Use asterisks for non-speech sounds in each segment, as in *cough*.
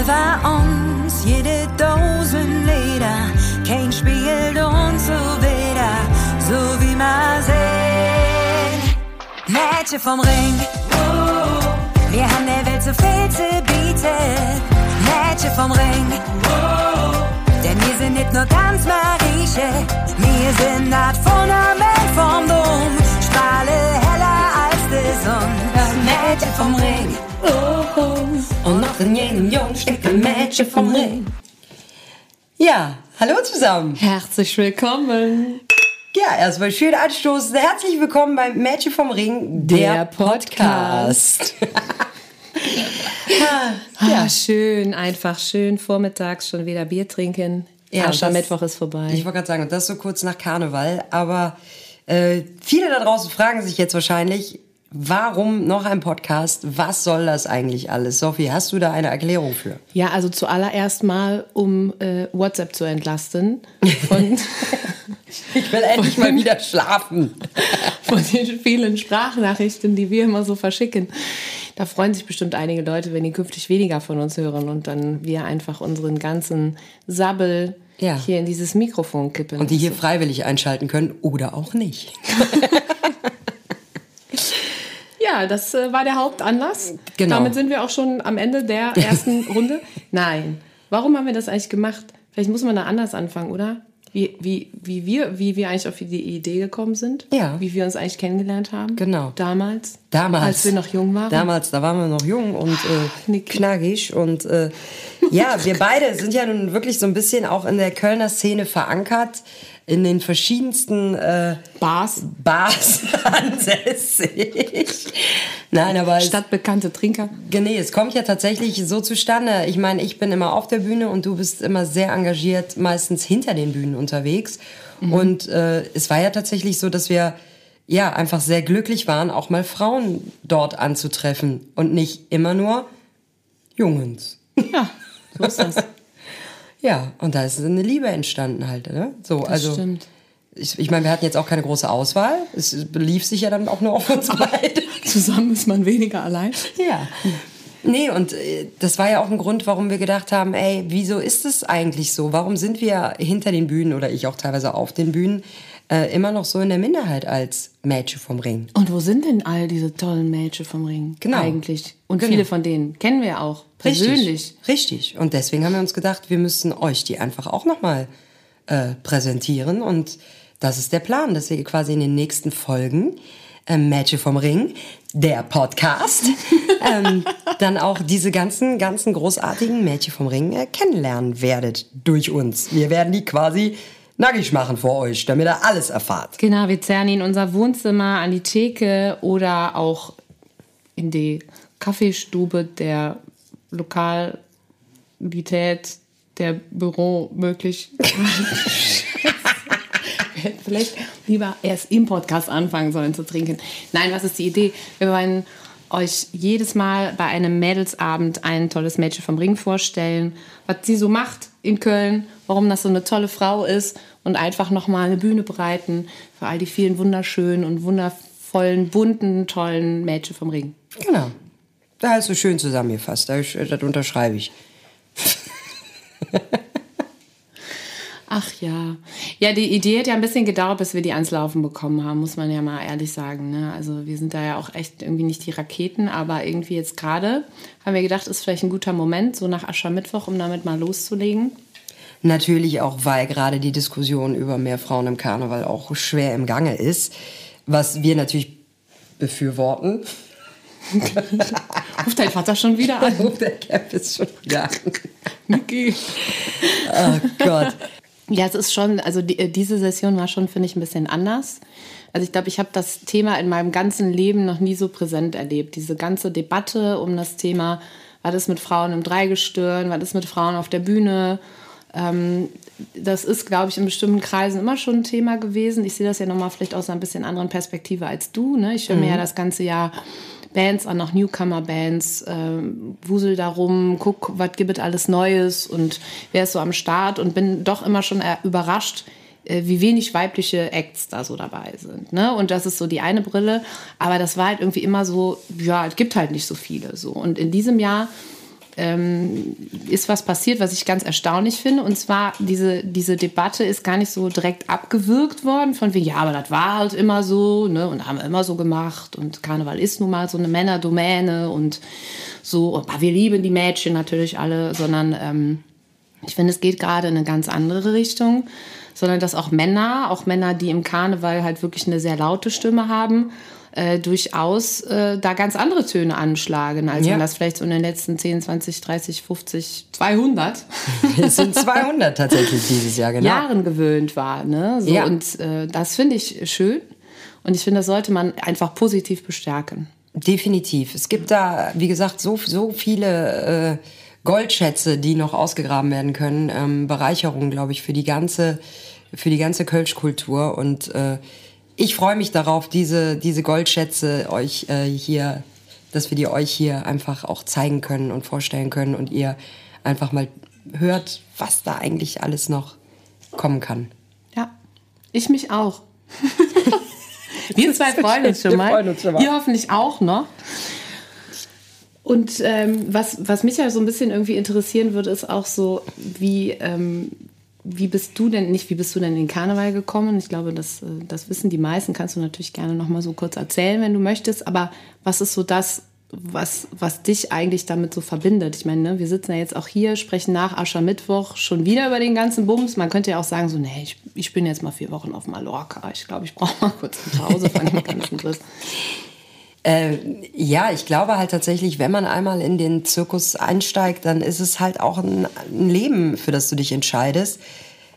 Über uns jede Dosen Leder, kein spielt uns so wieder, so wie man sehen. Mädchen vom Ring, wir haben der Welt so viel zu bieten. Mädchen vom Ring, denn wir sind nicht nur ganz Marieche, wir sind das Fundament vom Dom, strahle die Sonne. Mädchen vom Ring, Und noch in jedem Jungen steckt ein Mädchen vom Ring. Ja, hallo zusammen. Herzlich willkommen. Ja, erstmal schön anstoßen. Herzlich willkommen beim Mädchen vom Ring, der, Der Podcast. *laughs* Ja, schön, einfach schön vormittags schon wieder Bier trinken. Ja, Ja, das- Aschermittwoch ist vorbei. Ich wollte gerade sagen, und das so kurz nach Karneval, aber äh, viele da draußen fragen sich jetzt wahrscheinlich, warum noch ein Podcast? Was soll das eigentlich alles? Sophie, hast du da eine Erklärung für? ja, also zuallererst mal, um äh, WhatsApp zu entlasten *laughs* Ich will endlich mal wieder schlafen. *laughs* von den vielen Sprachnachrichten, die wir immer so verschicken. Da freuen sich bestimmt einige Leute, wenn die künftig weniger von uns hören und dann wir einfach unseren ganzen Sabbel Ja. hier in dieses Mikrofon kippen. Und die hier freiwillig einschalten können oder auch nicht. *laughs* Ja, das äh, war der Hauptanlass. Genau. Damit sind wir auch schon am Ende der *laughs* ersten Runde. Nein. Warum haben wir das eigentlich gemacht? Vielleicht muss man da anders anfangen, oder? Wie, wie, wie, wir, wie wir eigentlich auf die Idee gekommen sind. Ja. Wie wir uns eigentlich kennengelernt haben. Genau. Damals. Damals. Als wir noch jung waren. Damals, da waren wir noch jung und äh, knackig. Und äh, ja, *laughs* wir beide sind ja nun wirklich so ein bisschen auch in der Kölner Szene verankert, in den verschiedensten äh, Bars. Bars *laughs* ansässig. Nein, aber Stadtbekannte Trinker. nee, es kommt ja tatsächlich so zustande. Ich meine, ich bin immer auf der Bühne und du bist immer sehr engagiert, meistens hinter den Bühnen unterwegs. Und äh, es war ja tatsächlich so, dass wir ja einfach sehr glücklich waren, auch mal Frauen dort anzutreffen und nicht immer nur Jungens. Ja, so ist das. *laughs* Ja, und da ist eine Liebe entstanden halt, ne? So, also stimmt. ich, ich meine, wir hatten jetzt auch keine große Auswahl. Es belief sich ja dann auch nur auf uns beide. *laughs* Zusammen ist man weniger allein. Ja. Nee, und äh, das war ja auch ein Grund, warum wir gedacht haben, ey, wieso ist es eigentlich so? Warum sind wir hinter den Bühnen oder ich auch teilweise auf den Bühnen äh, immer noch so in der Minderheit als Mädchen vom Ring? Und wo sind denn all diese tollen Mädchen vom Ring? Genau. Eigentlich. Und Genau. viele von denen kennen wir auch persönlich. Richtig. Richtig. Und deswegen haben wir uns gedacht, wir müssen euch die einfach auch nochmal äh, präsentieren. Und das ist der Plan, dass ihr quasi in den nächsten Folgen äh, Mädchen vom Ring, der Podcast, *laughs* ähm, dann auch diese ganzen, ganzen großartigen Mädchen vom Ring äh, kennenlernen werdet durch uns. Wir werden die quasi nackig machen vor euch, damit ihr alles erfahrt. Genau, wir zerren ihn in unser Wohnzimmer, an die Theke oder auch in die Kaffeestube der Lokalität der Büromöglichkeit. Wir *laughs* hätten vielleicht lieber erst im Podcast anfangen sollen zu trinken. Nein, was ist die Idee? Wir wollen euch jedes Mal bei einem Mädelsabend ein tolles Mädchen vom Ring vorstellen, was sie so macht in Köln, warum das so eine tolle Frau ist und einfach nochmal eine Bühne bereiten für all die vielen wunderschönen und wundervollen, bunten, tollen Mädchen vom Ring. Genau. Da ist so schön zusammengefasst. Das, das unterschreibe ich. *laughs* Ach ja. Ja, die Idee hat ja ein bisschen gedauert, bis wir die ans Laufen bekommen haben, muss man ja mal ehrlich sagen. Ne? Also wir sind da ja auch echt irgendwie nicht die Raketen, aber irgendwie jetzt gerade haben wir gedacht, ist vielleicht ein guter Moment, so nach Aschermittwoch, um damit mal loszulegen. Natürlich auch, weil gerade die Diskussion über mehr Frauen im Karneval auch schwer im Gange ist, was wir natürlich befürworten. *laughs* Ruft dein Vater schon wieder an? *laughs* Der Cap ist schon wieder. an. Niki. Oh Gott. Ja, es ist schon, also die, diese Session war schon, finde ich, ein bisschen anders. Also ich glaube, ich habe das Thema in meinem ganzen Leben noch nie so präsent erlebt. Diese ganze Debatte um das Thema, was ist mit Frauen im Dreigestirn, was ist mit Frauen auf der Bühne. Ähm, das ist, glaube ich, in bestimmten Kreisen immer schon ein Thema gewesen. Ich sehe das ja nochmal vielleicht aus einer bisschen anderen Perspektive als du. Ne? Ich höre mir ja das ganze Jahr Bands an, auch Newcomer-Bands, äh, wusel darum, guck, was gibt es alles Neues und wer ist so am Start und bin doch immer schon äh, überrascht, äh, wie wenig weibliche Acts da so dabei sind. Ne? Und das ist so die eine Brille. Aber das war halt irgendwie immer so, ja, es gibt halt nicht so viele. So. Und in diesem Jahr ähm, ist was passiert, was ich ganz erstaunlich finde. Und zwar, diese, diese Debatte ist gar nicht so direkt abgewürgt worden, von wie, ja, aber das war halt immer so, ne, und haben wir immer so gemacht. Und Karneval ist nun mal so eine Männerdomäne und so, aber wir lieben die Mädchen natürlich alle, sondern ähm, ich finde, es geht gerade in eine ganz andere Richtung, sondern dass auch Männer, auch Männer, die im Karneval halt wirklich eine sehr laute Stimme haben, äh, durchaus äh, da ganz andere Töne anschlagen, als Ja. man das vielleicht so in den letzten 10, 20, 30, 50, 200 Es sind 200 tatsächlich dieses Jahr, genau. Jahren gewöhnt war. Ne? So, Ja. Und äh, das finde ich schön. Und ich finde, das sollte man einfach positiv bestärken. Definitiv. Es gibt da, wie gesagt, so, so viele äh, Goldschätze, die noch ausgegraben werden können. Ähm, Bereicherung, glaube ich, für die ganze, für die ganze Kölschkultur. Und äh, ich freue mich darauf, diese, diese Goldschätze euch äh, hier, dass wir die euch hier einfach auch zeigen können und vorstellen können und ihr einfach mal hört, was da eigentlich alles noch kommen kann. Ja, ich mich auch. *laughs* Wir zwei freuen uns schon Wir mal. uns schon mal. Ihr hoffentlich auch noch. Und ähm, was, was mich ja so ein bisschen irgendwie interessieren würde, ist auch so, wie, ähm, wie bist du denn, nicht wie bist du denn in den Karneval gekommen? Ich glaube, das, äh, das wissen die meisten, kannst du natürlich gerne noch mal so kurz erzählen, wenn du möchtest. Aber was ist so das, was, was dich eigentlich damit so verbindet? Ich meine, ne, wir sitzen ja jetzt auch hier, sprechen nach Aschermittwoch schon wieder über den ganzen Bums. Man könnte ja auch sagen, so, nee, ich, ich bin jetzt mal vier Wochen auf Mallorca. Ich glaube, ich brauche mal kurz eine Pause von dem ganzen Driss. Äh, ja, ich glaube halt tatsächlich, wenn man einmal in den Zirkus einsteigt, dann ist es halt auch ein, ein Leben, für das du dich entscheidest.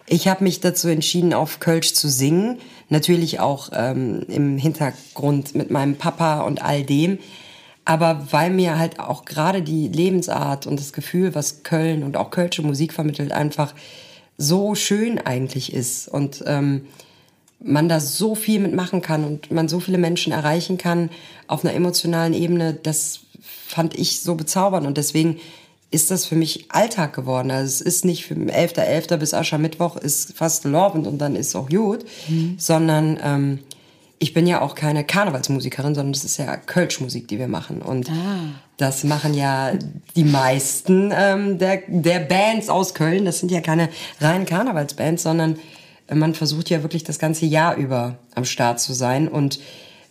Ich habe mich dazu entschieden, auf Kölsch zu singen. Natürlich auch ähm, im Hintergrund mit meinem Papa und all dem. Aber weil mir halt auch gerade die Lebensart und das Gefühl, was Köln und auch kölsche Musik vermittelt, einfach so schön eigentlich ist. Und ähm, man da so viel mitmachen kann und man so viele Menschen erreichen kann auf einer emotionalen Ebene, das fand ich so bezaubernd und deswegen ist das für mich Alltag geworden. Also es ist nicht für 11.11. bis Aschermittwoch ist fast lovend und dann ist auch gut, sondern ähm, ich bin ja auch keine Karnevalsmusikerin, sondern das ist ja Kölschmusik, die wir machen. Und das machen ja die meisten ähm, der, der Bands aus Köln. Das sind ja keine reinen Karnevalsbands, sondern man versucht ja wirklich das ganze Jahr über am Start zu sein. Und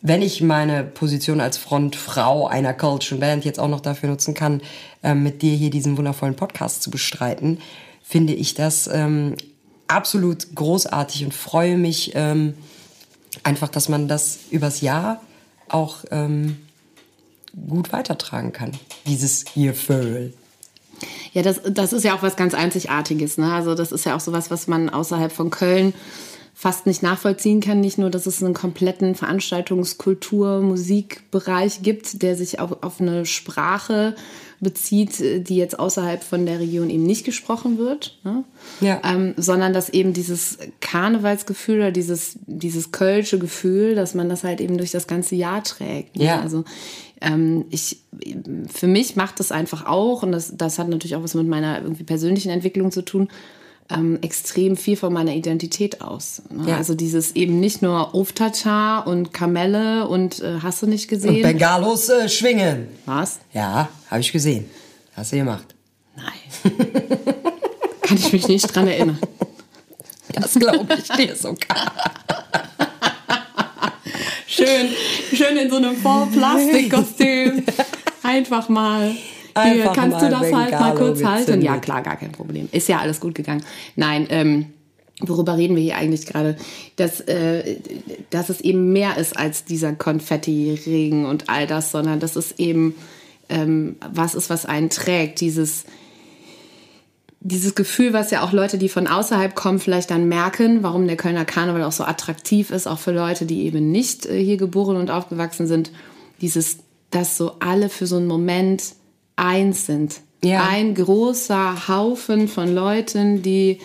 wenn ich meine Position als Frontfrau einer Kölschen Band jetzt auch noch dafür nutzen kann, ähm, mit dir hier diesen wundervollen Podcast zu bestreiten, finde ich das ähm, absolut großartig und freue mich ähm, einfach, dass man das übers Jahr auch ähm, gut weitertragen kann. Dieses Gefühl. Ja, das, das ist ja auch was ganz Einzigartiges. Ne? Also das ist ja auch sowas, was man außerhalb von Köln fast nicht nachvollziehen kann. Nicht nur, dass es einen kompletten Veranstaltungskultur, Musikbereich gibt, der sich auch auf eine Sprache bezieht, die jetzt außerhalb von der Region eben nicht gesprochen wird. Ne? Ja. Ähm, sondern dass eben dieses Karnevalsgefühl oder dieses, dieses kölsche Gefühl, dass man das halt eben durch das ganze Jahr trägt. Ne? Ja. Also ähm, ich, für mich macht das einfach auch, und das, das hat natürlich auch was mit meiner irgendwie persönlichen Entwicklung zu tun, ähm, extrem viel von meiner Identität aus. Ne? Ja. Also dieses eben nicht nur Oftata und Kamelle und äh, hast du nicht Und gesehen? Bengalos äh, schwingen. Was? Ja, habe ich gesehen. Hast du gemacht. Nein. Kann ich mich nicht dran erinnern. Das glaube ich dir sogar. Schön, schön in so einem Vollplastikkostüm. *laughs* Einfach mal. Hier, Einfach kannst mal du das halt mal kurz Bengalo halten? Ja, gezündet. klar, gar kein Problem. Ist ja alles gut gegangen. Nein, ähm, worüber reden wir hier eigentlich gerade? Dass, äh, dass es eben mehr ist als dieser Konfetti-Regen und all das, sondern dass es eben ähm, was ist, was einen trägt. Dieses, dieses Gefühl, was ja auch Leute, die von außerhalb kommen, vielleicht dann merken, warum der Kölner Karneval auch so attraktiv ist, auch für Leute, die eben nicht äh, hier geboren und aufgewachsen sind. Dieses, dass so alle für so einen Moment eins sind. Ja. Ein großer Haufen von Leuten, die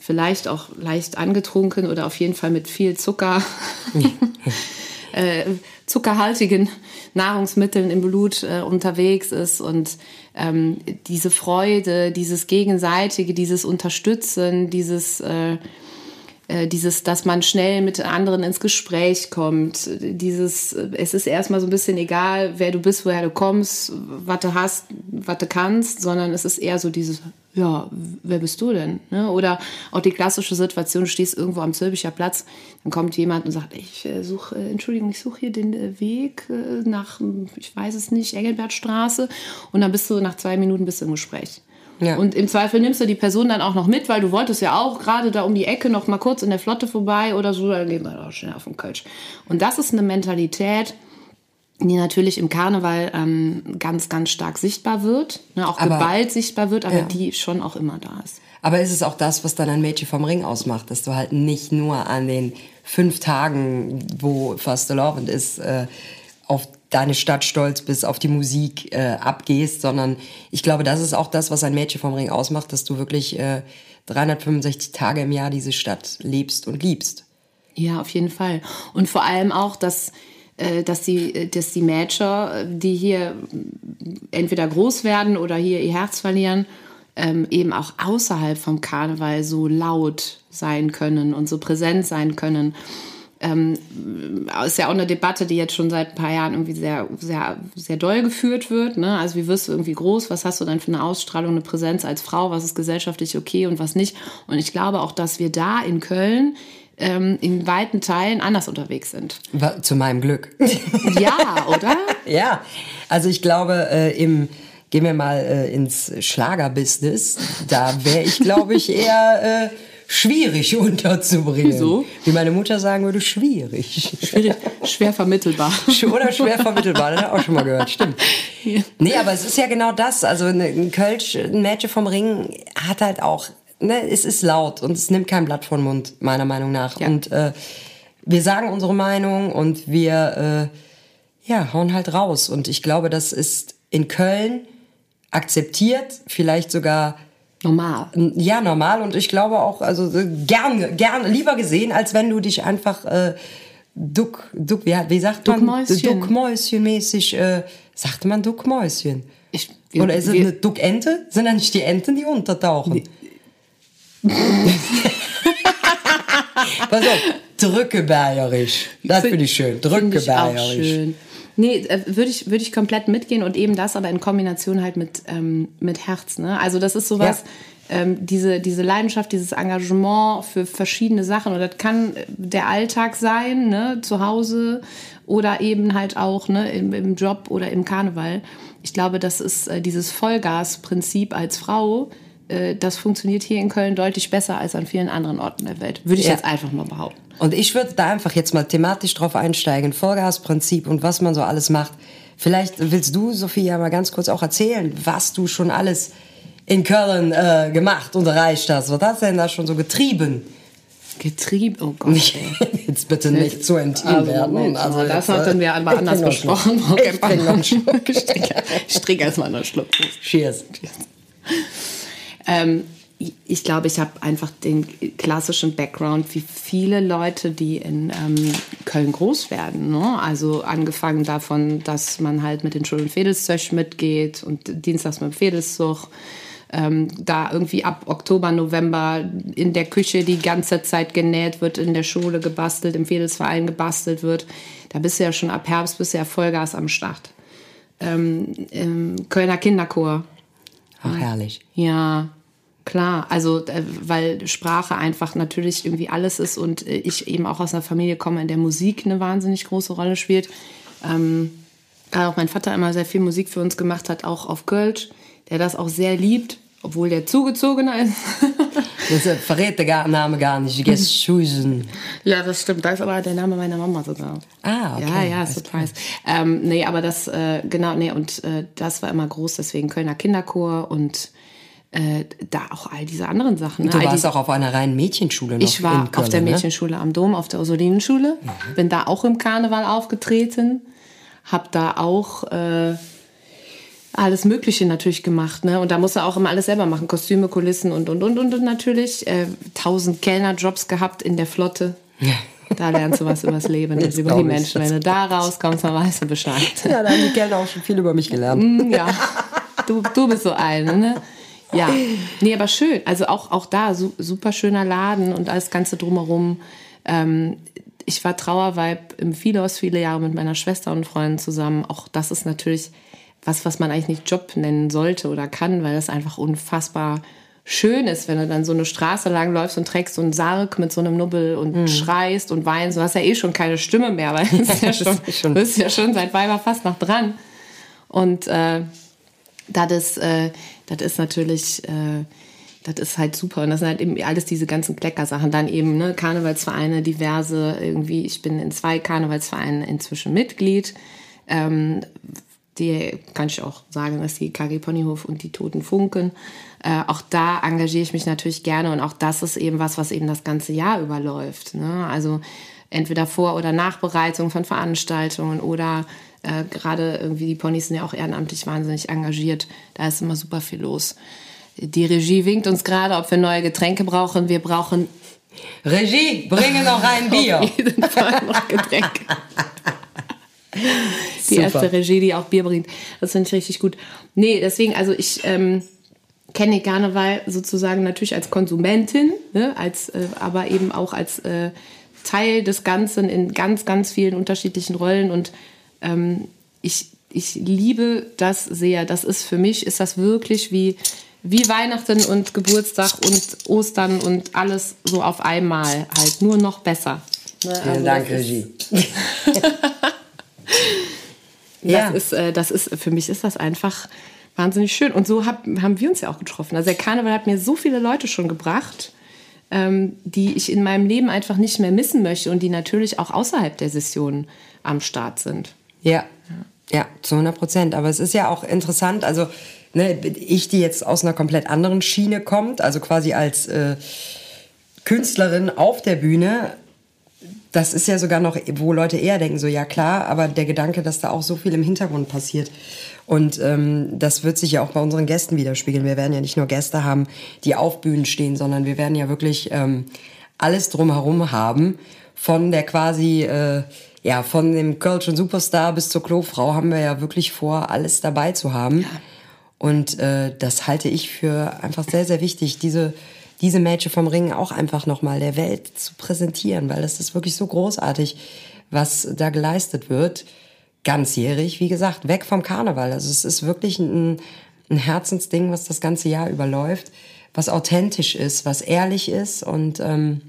vielleicht auch leicht angetrunken oder auf jeden Fall mit viel Zucker, *laughs* *laughs* äh, zuckerhaltigen Nahrungsmitteln im Blut äh, unterwegs ist und ähm, diese Freude, dieses gegenseitige, dieses Unterstützen, dieses dieses, äh, dieses, dass man schnell mit anderen ins Gespräch kommt, dieses, es ist erstmal so ein bisschen egal, wer du bist, woher du kommst, was du hast, was du kannst, sondern es ist eher so dieses, ja, wer bist du denn? Ne? Oder auch die klassische Situation, du stehst irgendwo am Zülpicher Platz, dann kommt jemand und sagt, ich äh, suche, äh, Entschuldigung, ich suche hier den äh, Weg äh, nach, ich weiß es nicht, Engelbertstraße und dann bist du nach zwei Minuten bist du im Gespräch. Ja. Und im Zweifel nimmst du die Person dann auch noch mit, weil du wolltest ja auch gerade da um die Ecke noch mal kurz in der Flotte vorbei oder so, dann gehen wir doch schnell auf den Kölsch. Und das ist eine Mentalität, die natürlich im Karneval ähm, ganz, ganz stark sichtbar wird, ne, auch Aber- geballt sichtbar wird, aber Ja. die schon auch immer da ist. Aber ist es auch das, was dann ein Mädchen vom Ring ausmacht, dass du halt nicht nur an den fünf Tagen, wo First Lovend ist, äh, auf deine Stadt stolz bist, auf die Musik äh, abgehst, sondern ich glaube, das ist auch das, was ein Mädchen vom Ring ausmacht, dass du wirklich äh, 365 Tage im Jahr diese Stadt lebst und liebst. Ja, auf jeden Fall. Und vor allem auch, dass, dass, die, dass die Mädchen, äh, die hier entweder groß werden oder hier ihr Herz verlieren, ähm, eben auch außerhalb vom Karneval so laut sein können und so präsent sein können. Ähm, ist ja auch eine Debatte, die jetzt schon seit ein paar Jahren irgendwie sehr, sehr, sehr doll geführt wird. Ne? Also wie wirst du irgendwie groß? Was hast du dann für eine Ausstrahlung, eine Präsenz als Frau? Was ist gesellschaftlich okay und was nicht? Und ich glaube auch, dass wir da in Köln ähm, in weiten Teilen anders unterwegs sind. Zu meinem Glück. *laughs* Ja, oder? *laughs* Ja, also ich glaube, äh, im gehen wir mal äh, ins Schlagerbusiness, da wäre ich, glaube ich, *laughs* eher äh, schwierig unterzubringen. Wieso? Wie meine Mutter sagen würde, schwierig. Schwierig, schwer vermittelbar. Oder schwer vermittelbar, das habe ich auch schon mal gehört, stimmt. Nee, aber es ist ja genau das. Also ne- ein Kölsch, ein Mädchen vom Ring hat halt auch, ne, es ist laut und es nimmt kein Blatt vor den Mund, meiner Meinung nach. Ja. Und äh, wir sagen unsere Meinung und wir äh, ja, hauen halt raus. Und ich glaube, das ist in Köln akzeptiert, vielleicht sogar Normal. ja, normal und ich glaube auch, also äh, gern, gern, lieber gesehen, als wenn du dich einfach äh, duck, duck, wie, wie sagt man? Duckmäuschen. Duckmäuschenmäßig, äh, sagt man Duckmäuschen? Ich- wir- Oder ist es eine Duckente? Sind dann nicht die Enten, die untertauchen? *laughs* Pass auf, drückebergerisch. Das finde ich schön, drückebergerisch. schön. Nee, äh, würde ich, würde ich komplett mitgehen und eben das aber in Kombination halt mit, ähm, mit Herz. Ne? Also das ist sowas, ähm, diese, diese Leidenschaft, dieses Engagement für verschiedene Sachen. Und das kann der Alltag sein, ne? zu Hause oder eben halt auch ne? Im, im Job oder im Karneval. Ich glaube, das ist äh, dieses Vollgasprinzip als Frau, äh, das funktioniert hier in Köln deutlich besser als an vielen anderen Orten der Welt. Würde ich Ja. jetzt einfach mal behaupten. Und ich würde da einfach jetzt mal thematisch drauf einsteigen, Vollgasprinzip und was man so alles macht. Vielleicht willst du, Sophia, mal ganz kurz auch erzählen, was du schon alles in Köln äh, gemacht und erreicht hast. Was hast du denn da schon so getrieben? Getrieben, oh Gott. ey. *laughs* Jetzt bitte nicht zu intim Also, werden. Moment, das jetzt, hatten äh, wir aber ich anders besprochen. Ich trink noch einen *laughs* Schluck. Ich trinke, ich trinke erstmal einen Schluck. Cheers. Ähm, ich glaube, ich habe einfach den klassischen Background, wie viele Leute, die in ähm, Köln groß werden. Ne? Also angefangen davon, dass man halt mit den Schul- und mitgeht und dienstags mit dem Fädelszug. Ähm, da irgendwie ab Oktober, November in der Küche die ganze Zeit genäht wird, in der Schule gebastelt, im Fädelsverein gebastelt wird. Da bist du ja schon ab Herbst bist du ja Vollgas am Start. Ähm, Kölner Kinderchor. Ach, herrlich. Ja, klar. Also, äh, weil Sprache einfach natürlich irgendwie alles ist und äh, ich eben auch aus einer Familie komme, in der Musik eine wahnsinnig große Rolle spielt. Ähm, gerade auch mein Vater immer sehr viel Musik für uns gemacht hat, auch auf Kölsch, der das auch sehr liebt, obwohl der zugezogener *laughs* ist. Das äh, verrät der Name gar nicht. Geschusen. *laughs* ja, das stimmt. Da ist aber der Name meiner Mama sogar. Ah, okay. Ja, ja, Surprise. Ähm, nee, aber das, äh, genau, nee, und äh, das war immer groß, deswegen Kölner Kinderchor und äh, da auch all diese anderen Sachen. Ne? Du warst auch auf einer reinen Mädchenschule noch ich war Köln, auf der ne? Mädchenschule am Dom, auf der Ursulinenschule. Bin da auch im Karneval aufgetreten. Hab da auch äh, alles Mögliche natürlich gemacht. Ne? Und da musst du auch immer alles selber machen. Kostüme, Kulissen und, und, und, und, und natürlich. Äh, tausend Kellnerjobs gehabt in der Flotte. Da lernst du was übers Leben und Das über die. Menschen. Wenn du da rauskommst, dann weißt du Bescheid. Ja, da haben die Kellner auch schon viel über mich gelernt. Mm, Ja, du, du bist so eine, ne? Ja, nee, aber schön. Also auch, auch da, su super schöner Laden und alles Ganze drumherum. Ähm, ich war Trauerweib im Philos viele Jahre mit meiner Schwester und Freunden zusammen. Auch das ist natürlich was, was man eigentlich nicht Job nennen sollte oder kann, weil das einfach unfassbar schön ist, wenn du dann so eine Straße lang läufst und trägst so einen Sarg mit so einem Nubbel und schreist und weinst. Du hast ja eh schon keine Stimme mehr, weil du bist *laughs* ja schon, schon- bist ja schon seit Weiber fast noch dran. Und äh, das ist, äh, das ist natürlich, äh, das ist halt super. Und das sind halt eben alles diese ganzen Kleckersachen. Dann eben ne, Karnevalsvereine, diverse, irgendwie, ich bin in zwei Karnevalsvereinen inzwischen Mitglied. Ähm, die kann ich auch sagen, dass die KG Ponyhof und die Toten Funken. Äh, auch da engagiere ich mich natürlich gerne und auch das ist eben was, was eben das ganze Jahr überläuft. Ne? Also entweder Vor- oder Nachbereitung von Veranstaltungen oder äh, gerade irgendwie die Ponys sind ja auch ehrenamtlich wahnsinnig engagiert. Da ist immer super viel los. Die Regie winkt uns gerade, ob wir neue Getränke brauchen. Wir brauchen Regie, bringe noch ein *laughs* Bier. auf jeden Fall noch Getränke. *laughs* Die Super. erste Regie, die auch Bier bringt. Das finde ich richtig gut. Nee, deswegen, also ich ähm, kenne Karneval sozusagen natürlich als Konsumentin, ne, als, äh, aber eben auch als äh, Teil des Ganzen in ganz, ganz vielen unterschiedlichen Rollen. Und ähm, ich, ich liebe das sehr. Das ist für mich, ist das wirklich wie, wie Weihnachten und Geburtstag und Ostern und alles so auf einmal halt. Nur noch besser. Ne, Vielen also Dank, das *laughs* Regie. das Ja. ist, äh, das ist, für mich ist das einfach wahnsinnig schön. Und so hab, haben wir uns ja auch getroffen. Also der Karneval hat mir so viele Leute schon gebracht, ähm, die ich in meinem Leben einfach nicht mehr missen möchte und die natürlich auch außerhalb der Session am Start sind. Ja, ja, zu 100 Prozent. Aber es ist ja auch interessant, also ne, ich, die jetzt aus einer komplett anderen Schiene kommt, also quasi als äh, Künstlerin auf der Bühne, das ist ja sogar noch, wo Leute eher denken, so ja klar, aber der Gedanke, dass da auch so viel im Hintergrund passiert. Und ähm, das wird sich ja auch bei unseren Gästen widerspiegeln. Wir werden ja nicht nur Gäste haben, die auf Bühnen stehen, sondern wir werden ja wirklich ähm, alles drumherum haben. Von der quasi, äh, ja, von dem Kölschen Superstar bis zur Klofrau haben wir ja wirklich vor, alles dabei zu haben. Und äh, das halte ich für einfach sehr, sehr wichtig, diese, diese Mädchen vom Ring auch einfach nochmal der Welt zu präsentieren, weil das ist wirklich so großartig, was da geleistet wird. Ganzjährig, wie gesagt, weg vom Karneval. Also es ist wirklich ein, ein Herzensding, was das ganze Jahr überläuft, was authentisch ist, was ehrlich ist. Und ähm,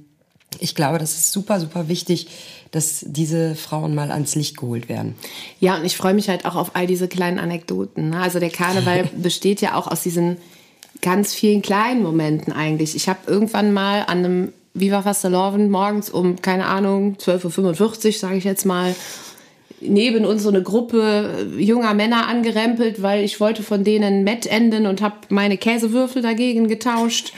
ich glaube, das ist super, super wichtig, dass diese Frauen mal ans Licht geholt werden. Ja, und ich freue mich halt auch auf all diese kleinen Anekdoten. ne? Also der Karneval *laughs* besteht ja auch aus diesen ganz vielen kleinen Momenten eigentlich. Ich habe irgendwann mal an einem Viva Fastelovend morgens um, keine Ahnung, 12.45 Uhr, sage ich jetzt mal, neben uns so eine Gruppe junger Männer angerempelt, weil ich wollte von denen Met enden und habe meine Käsewürfel dagegen getauscht.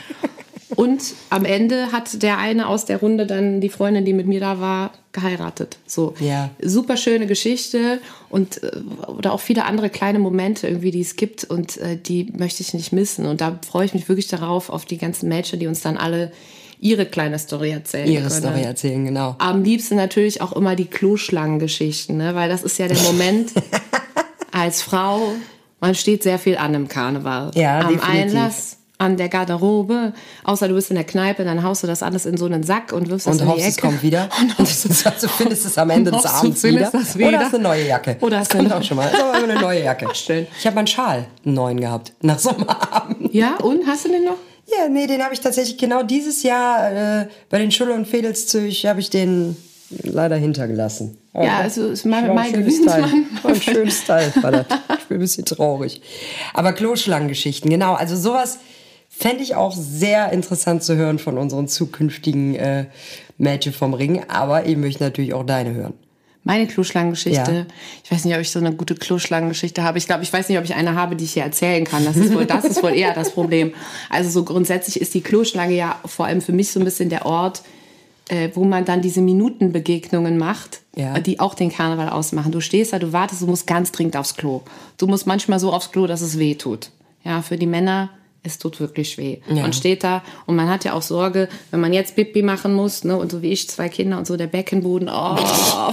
Und am Ende hat der eine aus der Runde dann die Freundin, die mit mir da war, geheiratet. So Ja. super schöne Geschichte und äh, oder auch viele andere kleine Momente irgendwie, die es gibt und äh, die möchte ich nicht missen. Und da freue ich mich wirklich darauf, auf die ganzen Mädchen, die uns dann alle ihre kleine Story erzählen Ihre können. Story erzählen, genau. Am liebsten natürlich auch immer die Kloschlangengeschichten, ne? weil das ist ja der Moment *laughs* als Frau, man steht sehr viel an im Karneval. Ja, Am definitiv. Einlass, an der Garderobe, außer du bist in der Kneipe, dann haust du das alles in so einen Sack und wirfst das Und in die hoffst, Ecke. es kommt wieder. *laughs* Und Und *laughs* du findest es am Ende des Abends wieder. das wieder. Oder hast du eine neue Jacke. Oder hast das du auch schon mal. Das eine neue Jacke. *laughs* schön. Ich habe meinen Schal, einen neuen gehabt, nach so einem Abend. Ja, und hast du den noch? Ja, nee, den habe ich tatsächlich genau dieses Jahr äh, bei den Schulle- und Fedelszüch habe ich den leider hintergelassen. Aber Ja, also es- mal- war ein mal schönes Teil. War ein schönes Teil, war das. Ich bin ein bisschen traurig. Aber Kloschlangengeschichten, genau. Also sowas fände ich auch sehr interessant zu hören von unseren zukünftigen äh, Mädchen vom Ring. Aber eben möchte ich natürlich auch deine hören. Meine Kloschlangengeschichte. Ja. Ich weiß nicht, ob ich so eine gute Kloschlangengeschichte habe. Ich glaube, ich weiß nicht, ob ich eine habe, die ich hier erzählen kann. Das ist wohl, das ist wohl eher das Problem. Also so grundsätzlich ist die Kloschlange ja vor allem für mich so ein bisschen der Ort, äh, wo man dann diese Minutenbegegnungen macht, Ja. die auch den Karneval ausmachen. Du stehst da, du wartest, du musst ganz dringend aufs Klo. Du musst manchmal so aufs Klo, dass es weh tut. Ja, für die Männer, es tut wirklich weh. Ja. Man steht da und man hat ja auch Sorge, wenn man jetzt Pipi machen muss, ne, und so wie ich, zwei Kinder und so, der Beckenboden, oh, *laughs*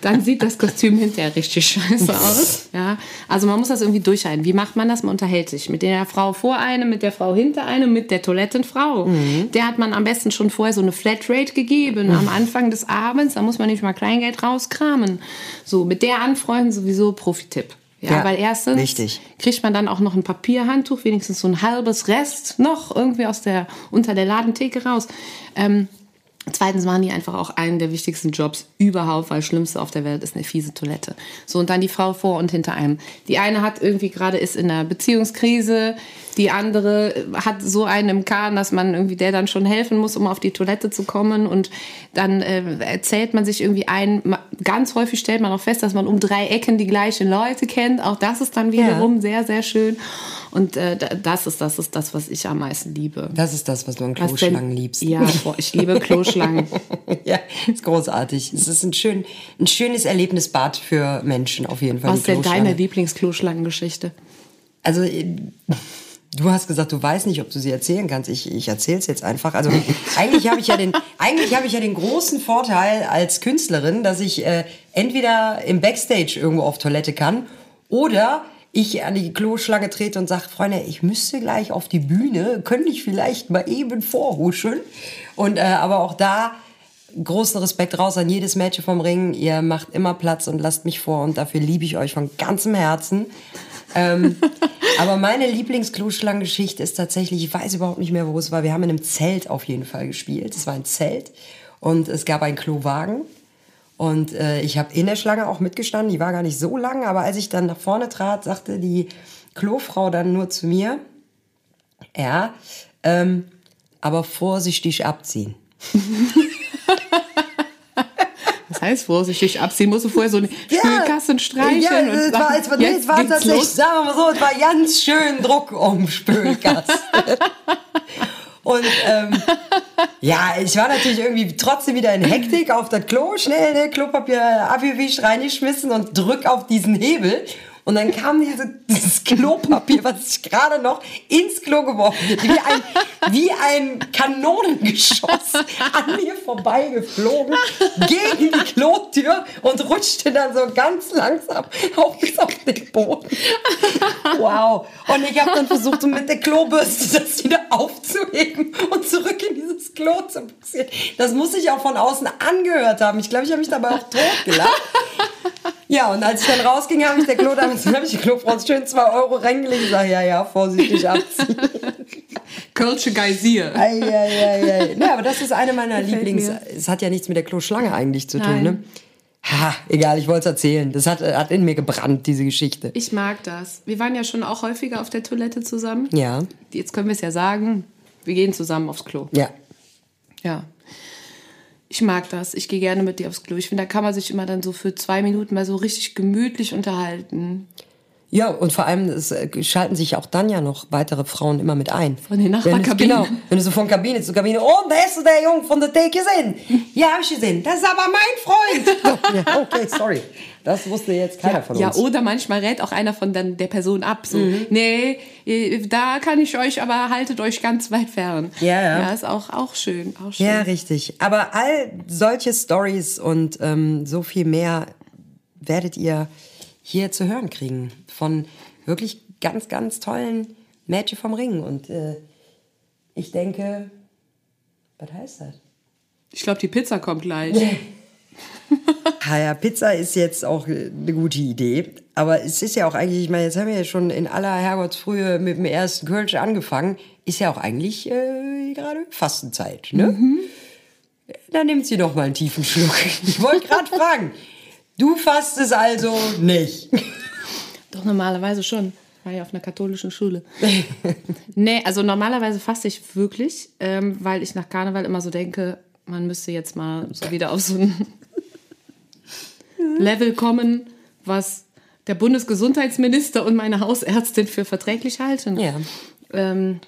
dann sieht das Kostüm hinterher richtig scheiße aus. Ja, also man muss das irgendwie durchhalten. Wie macht man das? Man unterhält sich mit der Frau vor einem, mit der Frau hinter einem, mit der Toilettenfrau. Der hat man am besten schon vorher so eine Flatrate gegeben am Anfang des Abends. Da muss man nicht mal Kleingeld rauskramen. So, mit der anfreunden sowieso Profitipp. Ja, Ja, weil erstens wichtig. kriegt man dann auch noch ein Papierhandtuch, wenigstens so ein halbes Rest noch irgendwie aus der, unter der Ladentheke raus. Ähm, Zweitens waren die einfach auch einen der wichtigsten Jobs überhaupt, weil das Schlimmste auf der Welt ist eine fiese Toilette. So, und dann die Frau vor und hinter einem. Die eine hat irgendwie gerade ist in einer Beziehungskrise, die andere hat so einen im Kahn, dass man irgendwie der dann schon helfen muss, um auf die Toilette zu kommen. Und dann äh, erzählt man sich irgendwie ein, ganz häufig stellt man auch fest, dass man um drei Ecken die gleichen Leute kennt. Auch das ist dann wiederum sehr, sehr schön. Und äh, da- das ist, das ist das, was ich am meisten liebe. Das ist das, was du an Kloschlangen liebst. Ja, boah, ich liebe Kloschlangen. *laughs* *laughs* ja, ist großartig. Es ist ein, schön, ein schönes Erlebnisbad für Menschen auf jeden Fall. Was ist denn deine Kloschlange. Lieblingskloschlangengeschichte? Also du hast gesagt, du weißt nicht, ob du sie erzählen kannst. Ich, ich erzähle es jetzt einfach. Also *laughs* eigentlich habe ich ja den, eigentlich habe ich ja den großen Vorteil als Künstlerin, dass ich äh, entweder im Backstage irgendwo auf Toilette kann oder ich an die Kloschlange trete und sage, Freunde, ich müsste gleich auf die Bühne, könnte ich vielleicht mal eben vorhuscheln. Und äh, aber auch da großen Respekt raus an jedes Mädchen vom Ring. Ihr macht immer Platz und lasst mich vor und dafür liebe ich euch von ganzem Herzen. Ähm, *laughs* aber meine Lieblingskloschlangengeschichte ist tatsächlich, ich weiß überhaupt nicht mehr, wo es war. Wir haben in einem Zelt auf jeden Fall gespielt. Es war ein Zelt und es gab einen Klowagen. Und äh, ich habe in der Schlange auch mitgestanden. Die war gar nicht so lang, aber als ich dann nach vorne trat, sagte die Klofrau dann nur zu mir, ja, ähm, aber vorsichtig abziehen. *laughs* Das heißt, vorsichtig abziehen musst du vorher so eine *laughs* Spülkasten streicheln. Ja, und es war, es war, nee, jetzt es war tatsächlich, los. sagen wir mal so, es war ganz schön Druck um *laughs* Spülkasten. Und ähm, *laughs* ja, ich war natürlich irgendwie trotzdem wieder in Hektik auf das Klo, schnell ne, Klopapier abgewischt, reingeschmissen und drück auf diesen Hebel. Und dann kam diese, dieses Klopapier, was ich gerade noch ins Klo geworfen wird, wie ein, wie ein Kanonengeschoss an mir vorbeigeflogen, gegen die Klotür und rutschte dann so ganz langsam auf, bis auf den Boden. Wow. Und ich habe dann versucht, mit der Klobürste das wieder aufzuheben und zurück in dieses Klo zu passieren. Das muss ich auch von außen angehört haben. Ich glaube, ich habe mich dabei auch totgelacht. Ja, und als ich dann rausging, habe ich der Klo damit, habe ich die Klofrau schön 2 Euro reingelegt und sage, ja, ja, vorsichtig abziehen. *laughs* Kölsche Geysir. Eieiei. Ja, *laughs* aber das ist eine meiner Gefällt Lieblings... mir. Es hat ja nichts mit der Kloschlange eigentlich zu tun, Nein. ne? Ha, egal, ich wollte es erzählen. Das hat, hat in mir gebrannt, diese Geschichte. Ich mag das. Wir waren ja schon auch häufiger auf der Toilette zusammen. Ja, Jetzt können wir es ja sagen. Wir gehen zusammen aufs Klo. ja. Ja. Ich mag das. Ich gehe gerne mit dir aufs Klo. Ich finde, da kann man sich immer dann so für zwei Minuten mal so richtig gemütlich unterhalten. Ja, und vor allem es äh, schalten sich auch dann ja noch weitere Frauen immer mit ein. Von den Nachbarkabinen. Genau, wenn du so von Kabine zu Kabine, oh, da du der Junge von der Theke gesehen. Ja, hab ich gesehen. Das ist aber mein Freund. *laughs* Ja, okay, sorry. Das wusste jetzt keiner von Ja, uns. oder manchmal rät auch einer von dann der Person ab. So, nee, äh, da kann ich euch, aber haltet euch ganz weit fern. Ja, ja. Ja, ist auch, auch schön. Auch schön. Ja, richtig. Aber all solche Stories und ähm, so viel mehr werdet ihr hier zu hören kriegen. Von wirklich ganz, ganz tollen Mädchen vom Ring. Und äh, ich denke, was heißt das? Ich glaube, die Pizza kommt gleich. *laughs* Ah ja, Pizza ist jetzt auch eine gute Idee. Aber es ist ja auch eigentlich, ich meine, jetzt haben wir ja schon in aller Herrgottsfrühe mit dem ersten Kölsch angefangen. Ist ja auch eigentlich äh, gerade Fastenzeit, ne? Dann nimmt sie doch mal einen tiefen Schluck. Ich wollte gerade fragen. Du fastest also nicht. Doch, normalerweise schon. War ja auf einer katholischen Schule. *laughs* nee, also normalerweise faste ich wirklich, ähm, weil ich nach Karneval immer so denke, man müsste jetzt mal so wieder auf so ein *laughs* Level kommen, was der Bundesgesundheitsminister und meine Hausärztin für verträglich halten. Ja. Ähm,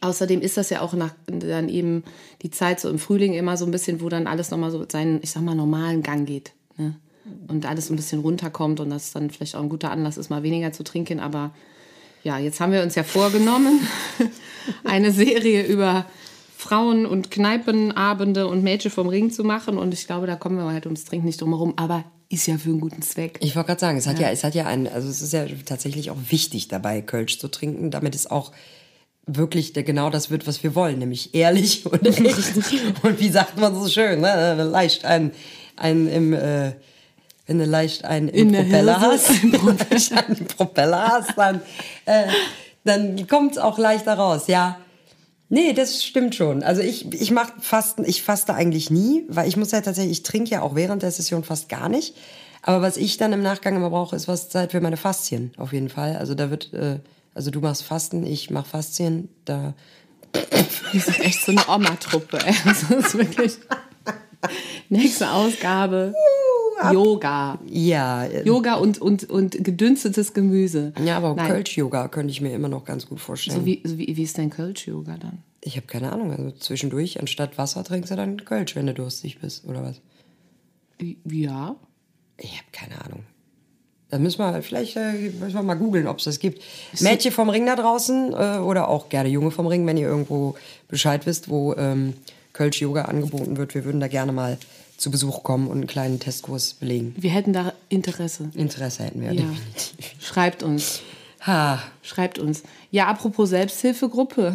außerdem ist das ja auch nach, dann eben die Zeit so im Frühling immer so ein bisschen, wo dann alles nochmal so seinen, ich sag mal, normalen Gang geht. Und alles ein bisschen runterkommt und das dann vielleicht auch ein guter Anlass ist, mal weniger zu trinken. Aber ja, jetzt haben wir uns ja vorgenommen, *laughs* eine Serie über Frauen- und Kneipenabende und Mädchen vom Ring zu machen. Und ich glaube, da kommen wir halt ums Trinken nicht drum herum. Aber ist ja für einen guten Zweck. Ich wollte gerade sagen, es hat ja. es hat ja ein, also es ist ja tatsächlich auch wichtig dabei, Kölsch zu trinken, damit es auch wirklich der, genau das wird, was wir wollen, nämlich ehrlich und *laughs* echt. und wie sagt man so schön, ne? leicht ein, ein im, äh, wenn du leicht einen In Propeller hast, *laughs* einen Propeller hast, dann, äh, dann kommt es auch leichter raus, ja. Nee, das stimmt schon. Also ich, ich mach Fasten, ich faste eigentlich nie, weil ich muss ja tatsächlich, ich trinke ja auch während der Session fast gar nicht. Aber was ich dann im Nachgang immer brauche, ist was Zeit für meine Faszien, auf jeden Fall. Also da wird, äh, also du machst Fasten, ich mach Faszien, da *laughs* Wir sind echt so eine Oma-Truppe. ey. Das ist wirklich. *laughs* Nächste Ausgabe. Yoga. ja, äh, Yoga und, und, und gedünstetes Gemüse. ja, aber. Kölsch-Yoga könnte ich mir immer noch ganz gut vorstellen. So wie, so wie, wie ist denn Kölsch-Yoga dann? ich habe keine Ahnung, also zwischendurch anstatt Wasser trinkst du dann Kölsch, wenn du durstig bist oder was? Ja. Ich habe keine Ahnung. Da müssen wir vielleicht äh, müssen wir mal googeln, ob es das gibt. Mädchen vom Ring da draußen äh, oder auch gerne Junge vom Ring, wenn ihr irgendwo Bescheid wisst, wo ähm, Kölsch Yoga angeboten wird. Wir würden da gerne mal zu Besuch kommen und einen kleinen Testkurs belegen. Wir hätten da Interesse. Interesse hätten wir Ja. definitiv. Schreibt uns. Ha, Schreibt uns. Ja, apropos Selbsthilfegruppe. *laughs*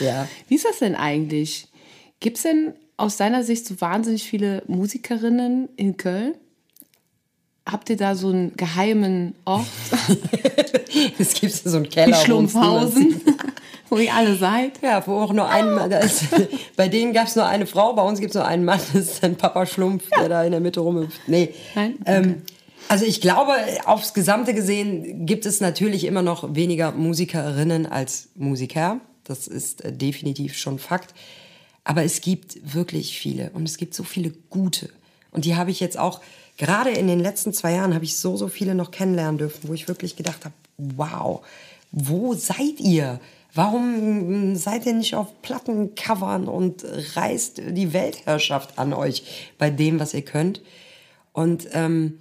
ja. Wie ist das denn eigentlich? Gibt es denn aus deiner Sicht so wahnsinnig viele Musikerinnen in Köln? Habt ihr da so einen geheimen Ort? *laughs* Es gibt so einen Keller. niemand Schlumpfhausen. Wo ihr alle seid? Ja, wo auch nur ein Mann, ist, *laughs* bei denen gab es nur eine Frau, bei uns gibt es nur einen Mann, *laughs* das ist ein Papa Schlumpf, der da in der Mitte rumhüpft. Nee. Nein? Ähm, also ich glaube, aufs Gesamte gesehen gibt es natürlich immer noch weniger Musikerinnen als Musiker. Das ist äh, definitiv schon Fakt. Aber es gibt wirklich viele und es gibt so viele gute. Und die habe ich jetzt auch, gerade in den letzten zwei Jahren, habe ich so, so viele noch kennenlernen dürfen, wo ich wirklich gedacht habe, wow, wo seid ihr? Warum seid ihr nicht auf Plattencovern und reißt die Weltherrschaft an euch bei dem, was ihr könnt? Und ähm,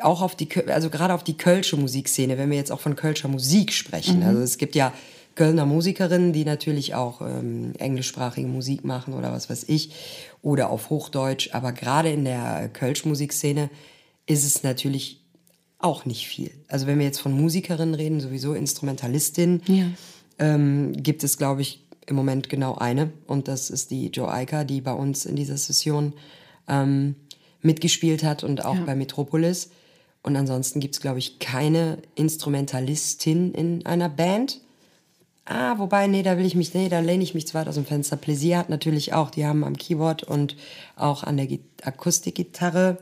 auch auf die, also gerade auf die Kölsche Musikszene, wenn wir jetzt auch von Kölscher Musik sprechen. Also es gibt ja Kölner Musikerinnen, die natürlich auch ähm, englischsprachige Musik machen oder was weiß ich, oder auf Hochdeutsch. Aber gerade in der Kölsch-Musikszene ist es natürlich auch nicht viel. Also wenn wir jetzt von Musikerinnen reden, sowieso Instrumentalistin, Ja. Ähm, gibt es, glaube ich, im Moment genau eine. Und das ist die Joe Eiker, die bei uns in dieser Session ähm, mitgespielt hat und auch Ja. bei Metropolis. Und ansonsten gibt es, glaube ich, keine Instrumentalistin in einer Band. Ah, wobei, nee, da will ich mich, nee, da lehne ich mich zu weit aus dem Fenster. Pläsier hat natürlich auch, die haben am Keyboard und auch an der Git- Akustikgitarre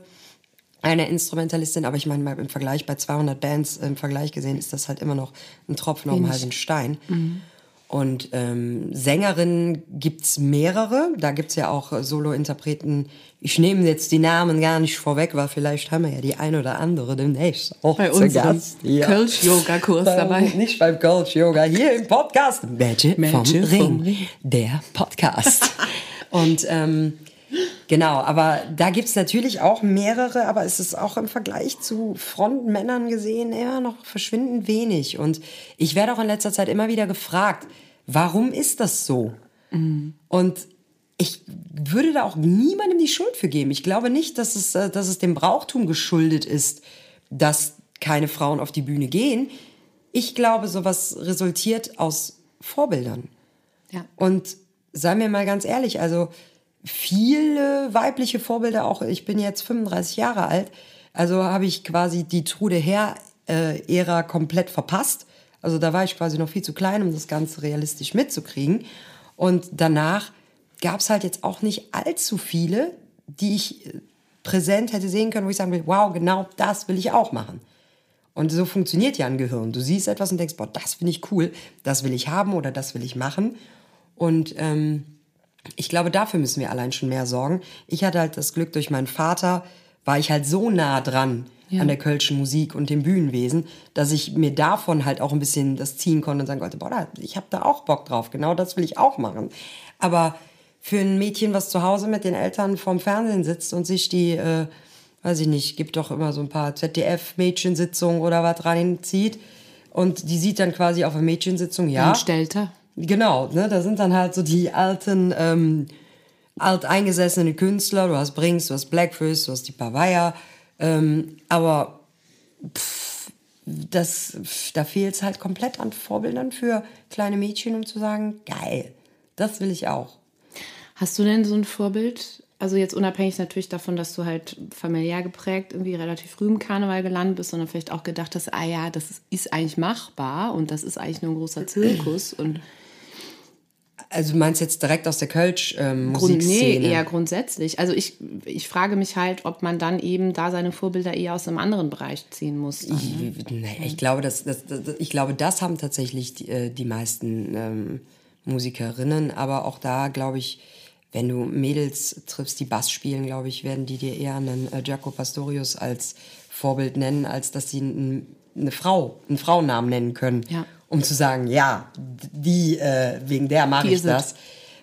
eine Instrumentalistin, aber ich meine, mal im Vergleich bei 200 Bands im Vergleich gesehen, ist das halt immer noch ein Tropfen auf dem heißen Stein. Und ähm, Sängerinnen gibt's mehrere. Da gibt's ja auch äh, Solo-Interpreten. Ich nehme jetzt die Namen gar nicht vorweg, weil vielleicht haben wir ja die ein oder andere demnächst auch Bei unserem Gast. Ja. Kölsch-Yoga-Kurs Bei dabei. uns Nicht beim Kölsch-Yoga, hier im Podcast. Magic, vom, Magic Ring, vom Ring. der Podcast. *laughs* Und ähm, genau, aber da gibt's natürlich auch mehrere, aber es ist auch im Vergleich zu Frontmännern gesehen immer noch verschwindend wenig. Und ich werde auch in letzter Zeit immer wieder gefragt, warum ist das so? Und ich würde da auch niemandem die Schuld für geben. Ich glaube nicht, dass es, äh, dass es dem Brauchtum geschuldet ist, dass keine Frauen auf die Bühne gehen. Ich glaube, sowas resultiert aus Vorbildern. Ja. Und sei mir mal ganz ehrlich, also viele weibliche Vorbilder, auch ich bin jetzt 35 Jahre alt, also habe ich quasi die Trude Herr-Ära komplett verpasst. Also da war ich quasi noch viel zu klein, um das Ganze realistisch mitzukriegen. Und danach gab es halt jetzt auch nicht allzu viele, die ich äh, präsent hätte sehen können, wo ich sagen will, wow, genau das will ich auch machen. Und so funktioniert ja ein Gehirn. Du siehst etwas und denkst, boah, das finde ich cool, das will ich haben oder das will ich machen. Und ähm, ich glaube, dafür müssen wir allein schon mehr sorgen. Ich hatte halt das Glück, durch meinen Vater war ich halt so nah dran Ja. an der kölschen Musik und dem Bühnenwesen, dass ich mir davon halt auch ein bisschen das ziehen konnte und sagen konnte, boah, ich habe da auch Bock drauf, genau das will ich auch machen. Aber für ein Mädchen, was zu Hause mit den Eltern vorm Fernsehen sitzt und sich die, äh, weiß ich nicht, gibt doch immer so ein paar ZDF-Mädchensitzungen oder was reinzieht und die sieht dann quasi auf einer Mädchensitzung, ja, Anstellter. Genau, ne, da sind dann halt so die alten, ähm, alteingesessenen Künstler. Du hast Brinks, du hast Blackfish, du hast die Pavaya. Ähm, aber pff, das, pff, da fehlt es halt komplett an Vorbildern für kleine Mädchen, um zu sagen, geil, das will ich auch. Hast du denn so ein Vorbild? Also jetzt unabhängig natürlich davon, dass du halt familiär geprägt irgendwie relativ früh im Karneval gelandet bist, sondern vielleicht auch gedacht hast, ah ja, das ist, ist eigentlich machbar und das ist eigentlich nur ein großer Zirkus und Also du meinst jetzt direkt aus der Kölsch ähm, nee, eher grundsätzlich. Also ich, ich frage mich halt, ob man dann eben da seine Vorbilder eher aus einem anderen Bereich ziehen muss. Dann, ne? Ich, nee, ich, glaube, das, das, das, ich glaube, das haben tatsächlich die, äh, die meisten ähm, Musikerinnen. Aber auch da, glaube ich, wenn du Mädels triffst, die Bass spielen, glaube ich, werden die dir eher einen äh, Jaco Pastorius als Vorbild nennen, als dass sie eine Frau, einen Frauennamen nennen können. Ja. Um zu sagen, ja, die, äh, wegen der mache ich das.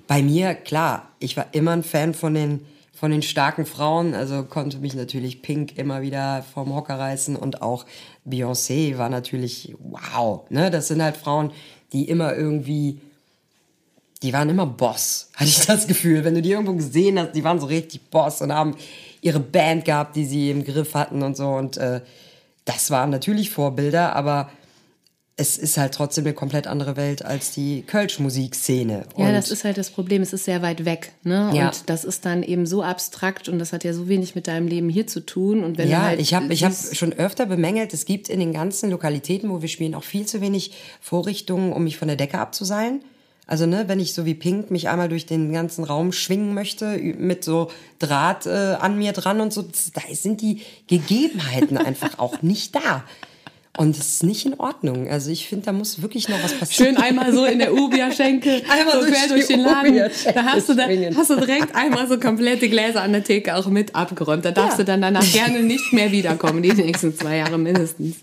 Bei mir, klar, ich war immer ein Fan von den, von den starken Frauen, also konnte mich natürlich Pink immer wieder vom Hocker reißen und auch Beyoncé war natürlich wow. Ne? Das sind halt Frauen, die immer irgendwie, die waren immer Boss, *laughs* hatte ich das Gefühl. Wenn du die irgendwo gesehen hast, die waren so richtig Boss und haben ihre Band gehabt, die sie im Griff hatten und so. Und äh, das waren natürlich Vorbilder, aber es ist halt trotzdem eine komplett andere Welt als die Kölsch-Musikszene. Ja, das ist halt das Problem. Es ist sehr weit weg. Ne? Ja. Und das ist dann eben so abstrakt und das hat ja so wenig mit deinem Leben hier zu tun. Und wenn Ja, halt ich habe ich hab schon öfter bemängelt, es gibt in den ganzen Lokalitäten, wo wir spielen, auch viel zu wenig Vorrichtungen, um mich von der Decke abzuseilen. Also, ne, wenn ich so wie Pink mich einmal durch den ganzen Raum schwingen möchte, mit so Draht äh, an mir dran und so, da sind die Gegebenheiten einfach auch nicht da. Und das ist nicht in Ordnung. Also, ich finde, da muss wirklich noch was passieren. Schön einmal so in der Ubia-Schenke, *laughs* Einmal so quer durch den Laden. Da hast du, da hast du direkt einmal so komplette Gläser an der Theke auch mit abgeräumt. Da darfst Ja. du dann danach gerne nicht mehr wiederkommen, die nächsten zwei Jahre mindestens.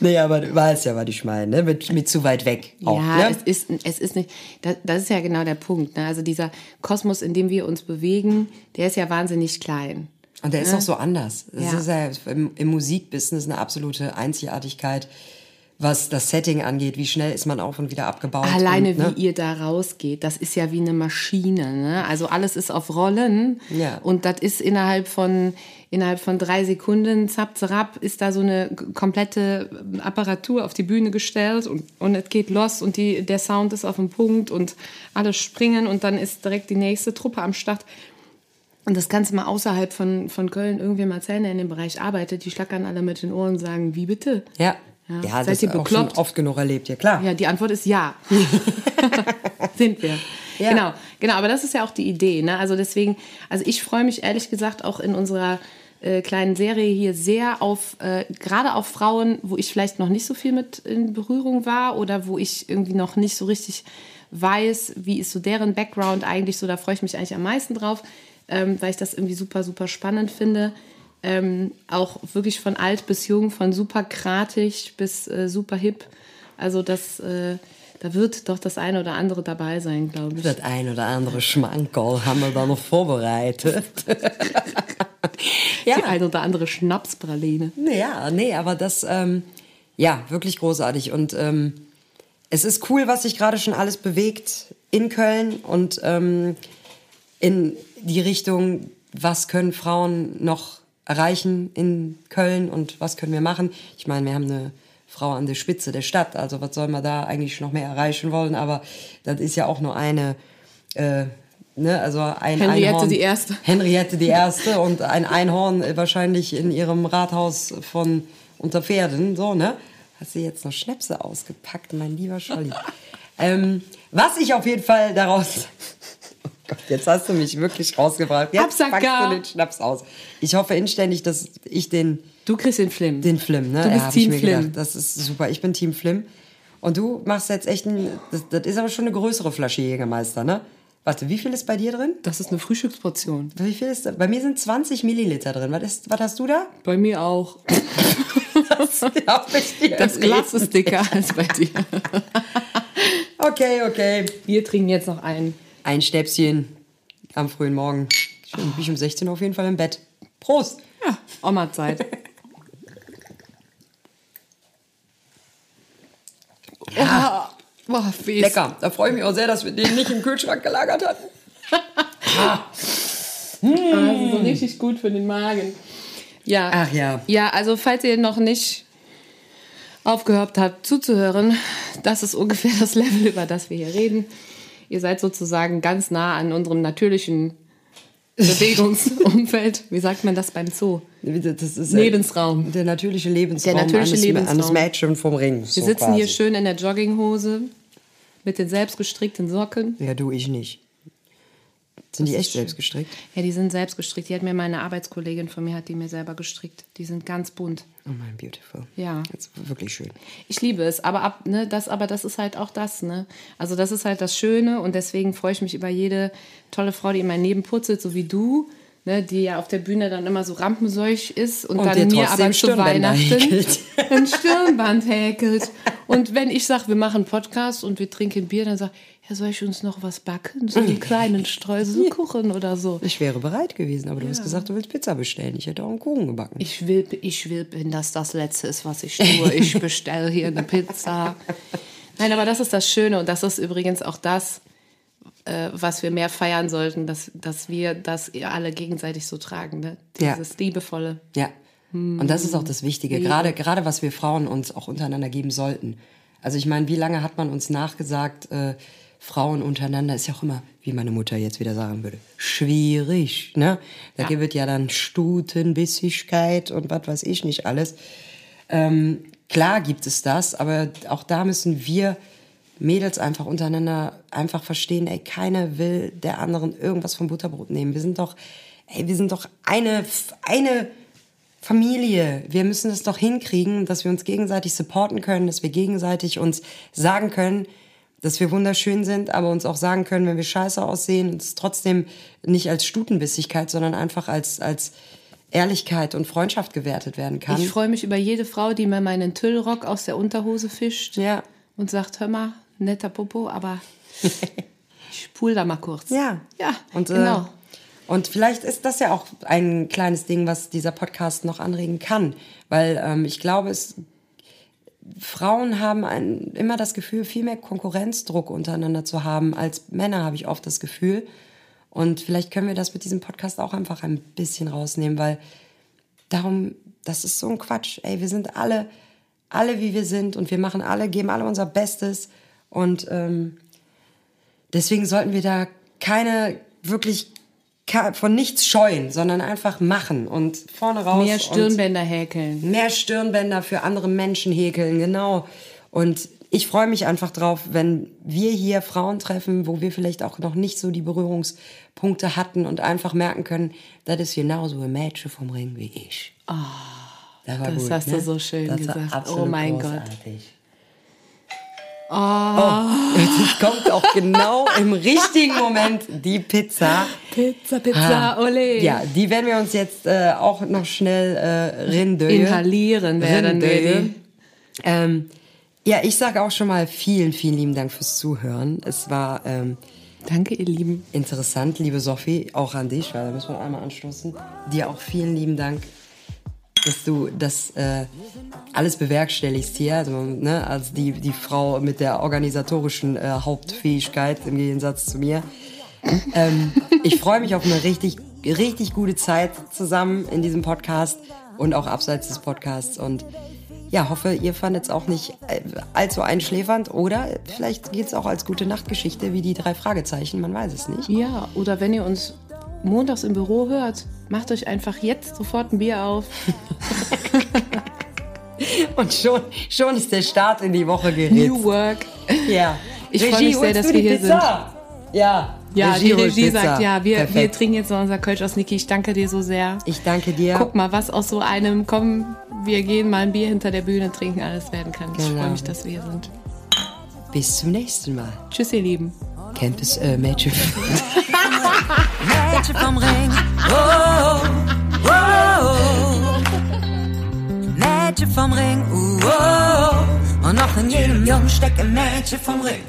Nee, aber du weißt ja, was ich meine, ne? mit, mit zu weit weg. Auch, ja, ne? es ist, es ist nicht, das, das ist ja genau der Punkt. Ne? Also dieser Kosmos, in dem wir uns bewegen, der ist ja wahnsinnig klein. Und der ist auch so anders. Das Ja. ist ja im, im Musikbusiness eine absolute Einzigartigkeit, was das Setting angeht. Wie schnell ist man auf und wieder abgebaut. Alleine und, ne? wie ihr da rausgeht, das ist ja wie eine Maschine. Ne? Also alles ist auf Rollen Ja. und das ist innerhalb von innerhalb von drei Sekunden, zapp, zapp, ist da so eine komplette Apparatur auf die Bühne gestellt und, und es geht los und die, der Sound ist auf dem Punkt und alle springen und dann ist direkt die nächste Truppe am Start. Und das Ganze mal außerhalb von, von Köln irgendwie mal erzählen, der in dem Bereich arbeitet, die schlackern alle mit den Ohren und sagen, wie bitte? Ja, Ja. ja, Seid das ihr ist auch bekloppt? schon oft genug erlebt, ja klar. Ja, die Antwort ist ja. *laughs* Sind wir. Ja. Genau, genau, aber das ist ja auch die Idee. Ne? Also deswegen, also ich freue mich ehrlich gesagt auch in unserer äh, kleinen Serie hier sehr auf, äh, gerade auf Frauen, wo ich vielleicht noch nicht so viel mit in Berührung war oder wo ich irgendwie noch nicht so richtig weiß, wie ist so deren Background eigentlich so, da freue ich mich eigentlich am meisten drauf, ähm, weil ich das irgendwie super, super spannend finde. Ähm, auch wirklich von alt bis jung, von super kratig bis äh, super hip. Also das, äh, da wird doch das eine oder andere dabei sein, glaube ich. Das ein oder andere Schmankerl haben wir da noch vorbereitet. *laughs* Die eine oder andere Schnapspraline. Ja, nee, aber das, ähm, ja, wirklich großartig. Und ähm, es ist cool, was sich gerade schon alles bewegt in Köln und ähm, in die Richtung, was können Frauen noch erreichen in Köln und was können wir machen. Ich meine, wir haben eine Frau an der Spitze der Stadt, also was soll man da eigentlich noch mehr erreichen wollen, aber das ist ja auch nur eine, äh, ne, also ein Henriette Einhorn. die Erste. Henriette die Erste und ein Einhorn äh, wahrscheinlich in ihrem Rathaus von Unterpferden, so, ne? Hast du jetzt noch Schnäpse ausgepackt, mein lieber Scholli? *laughs* ähm, was ich auf jeden Fall daraus... Gott, jetzt hast du mich wirklich rausgebracht. Jetzt Absacker. packst du den Schnaps aus. Ich hoffe inständig, dass ich den, Du kriegst den Flim. den Flim, ne? Du bist ich Team Flim. gedacht. Das ist super. Ich bin Team Flim. Und du machst jetzt echt ein... Das, das ist aber schon eine größere Flasche Jägermeister, ne? Warte, wie viel ist bei dir drin? Das ist eine Frühstücksportion. Wie viel ist da? Bei mir sind 20 Milliliter drin. Was, ist, was hast du da? Bei mir auch. *laughs* Das ich dir Das. Glas ist dicker als bei dir. Okay, okay. Wir trinken jetzt noch einen. Ein Stäbchen am frühen Morgen. Schön, bin ich um 16 Uhr auf jeden Fall im Bett. Prost! Ja, Oma-Zeit. Ja. Boah, fies. Lecker. Da freue ich mich auch sehr, dass wir den nicht im Kühlschrank gelagert hatten. Also so richtig gut für den Magen. Ja. Ach ja. Ja, also falls ihr noch nicht aufgehört habt zuzuhören, das ist ungefähr das Level, über das wir hier reden. Ihr seid sozusagen ganz nah an unserem natürlichen Bewegungsumfeld. *laughs* Wie sagt man das beim Zoo? Das ist Lebensraum. Der natürliche Lebensraum, Der natürliche eines, Lebensraum. eines Mädchen vom Ring. Wir so sitzen quasi. hier schön in der Jogginghose mit den selbst gestrickten Socken. Ja, du, ich nicht. Sind die echt selbst gestrickt? Ja, die sind selbst gestrickt. Die hat mir meine Arbeitskollegin von mir, hat die mir selber gestrickt. Die sind ganz bunt. Oh mein, beautiful. Ja. Das ist wirklich schön. Ich liebe es, aber ab, ne, das, aber das ist halt auch das, ne? Also das ist halt das Schöne und deswegen freue ich mich über jede tolle Frau, die in mein Leben putzelt, so wie du, ne, die ja auf der Bühne dann immer so rampenseuch ist und, Und dann mir aber zu Weihnachten häkelt. *laughs* ein Stirnband häkelt. Und wenn ich sage, wir machen Podcast und wir trinken Bier, dann sag ich, ja, soll ich uns noch was backen? So einen *laughs* kleinen Streuselkuchen oder so. Ich wäre bereit gewesen, aber du hast gesagt, du willst Pizza bestellen. Ich hätte auch einen Kuchen gebacken. Ich will, ich will, wenn das das Letzte ist, was ich tue. Ich *laughs* bestelle hier eine Pizza. Nein, aber das ist das Schöne und das ist übrigens auch das, äh, was wir mehr feiern sollten, dass, dass wir das alle gegenseitig so tragen. Ne? Ja. Dieses Liebevolle. Ja. Und das ist auch das Wichtige, gerade, gerade was wir Frauen uns auch untereinander geben sollten. Also ich meine, wie lange hat man uns nachgesagt, äh, Frauen untereinander ist ja auch immer, wie meine Mutter jetzt wieder sagen würde, schwierig. Ne? Da gibt es ja dann Stutenbissigkeit und was weiß ich nicht alles. Ähm, klar gibt es das, aber auch da müssen wir Mädels einfach untereinander einfach verstehen, ey, keiner will der anderen irgendwas vom Butterbrot nehmen. Wir sind doch, ey, wir sind doch eine, eine Familie. Wir müssen es doch hinkriegen, dass wir uns gegenseitig supporten können, dass wir gegenseitig uns sagen können, dass wir wunderschön sind, aber uns auch sagen können, wenn wir scheiße aussehen und es trotzdem nicht als Stutenbissigkeit, sondern einfach als, als Ehrlichkeit und Freundschaft gewertet werden kann. Ich freue mich über jede Frau, die mir meinen Tüllrock aus der Unterhose fischt Ja. und sagt, hör mal, netter Popo, aber *laughs* ich spul da mal kurz. Ja. Ja, und, genau. Äh, und vielleicht ist das ja auch ein kleines Ding, was dieser Podcast noch anregen kann. Weil ähm, ich glaube, es, Frauen haben ein, immer das Gefühl, viel mehr Konkurrenzdruck untereinander zu haben als Männer, habe ich oft das Gefühl. Und vielleicht können wir das mit diesem Podcast auch einfach ein bisschen rausnehmen, weil darum, das ist so ein Quatsch. Ey, wir sind alle, alle wie wir sind und wir machen alle, geben alle unser Bestes. Und ähm, deswegen sollten wir da keine wirklich von nichts scheuen, sondern einfach machen und vorne raus. Mehr Stirnbänder häkeln. mehr Stirnbänder für andere Menschen häkeln, genau. Und ich freue mich einfach drauf, wenn wir hier Frauen treffen, wo wir vielleicht auch noch nicht so die Berührungspunkte hatten und einfach merken können, das ist genauso ein Mädchen vom Ring wie ich. das war Ah, das gut, hast du ne? so schön das gesagt. Oh mein Gott. Großartig. Oh. jetzt kommt auch genau im richtigen Moment die Pizza. Pizza, Pizza, Ah, ole. Ja, die werden wir uns jetzt äh, auch noch schnell äh, rindöje. Inhalieren werden Rindöje. wir. Ähm, ja, ich sage auch schon mal vielen, vielen lieben Dank fürs Zuhören. Es war ähm, Danke, ihr Lieben. interessant, liebe Sophie, auch an dich, weil da müssen wir einmal anstoßen. Dir auch vielen lieben Dank, dass du das äh, alles bewerkstelligst hier. Also, ne, als die, die Frau mit der organisatorischen äh, Hauptfähigkeit im Gegensatz zu mir. Ähm, ich freue mich auf eine richtig, richtig gute Zeit zusammen in diesem Podcast und auch abseits des Podcasts. Und ja, hoffe, ihr fandet es auch nicht äh, allzu einschläfernd oder vielleicht geht es auch als gute Nachtgeschichte wie die drei Fragezeichen, man weiß es nicht. Ja, oder wenn ihr uns montags im Büro hört, macht euch einfach jetzt sofort ein Bier auf. *laughs* Und schon, schon ist der Start in die Woche geritzt. New Work. Ja. Ich freu mich sehr, dass wir die hier Pizza? Ja. Ja, die holt Regie sagt, ja, wir, wir trinken jetzt noch unser Kölsch aus Niki. Ich danke dir so sehr. Ich danke dir. Guck mal, was aus so einem, komm, wir gehen mal ein Bier hinter der Bühne trinken, alles werden kann. Ich Genau. freue mich, dass wir hier sind. Bis zum nächsten Mal. Tschüss, ihr Lieben. das äh, Mädchen. *laughs* Mädchen vom Ring. Oh, oh, oh. Mädchen vom Ring. Oh, oh. Und noch in jedem Jungen steckt ein Mädchen vom Ring.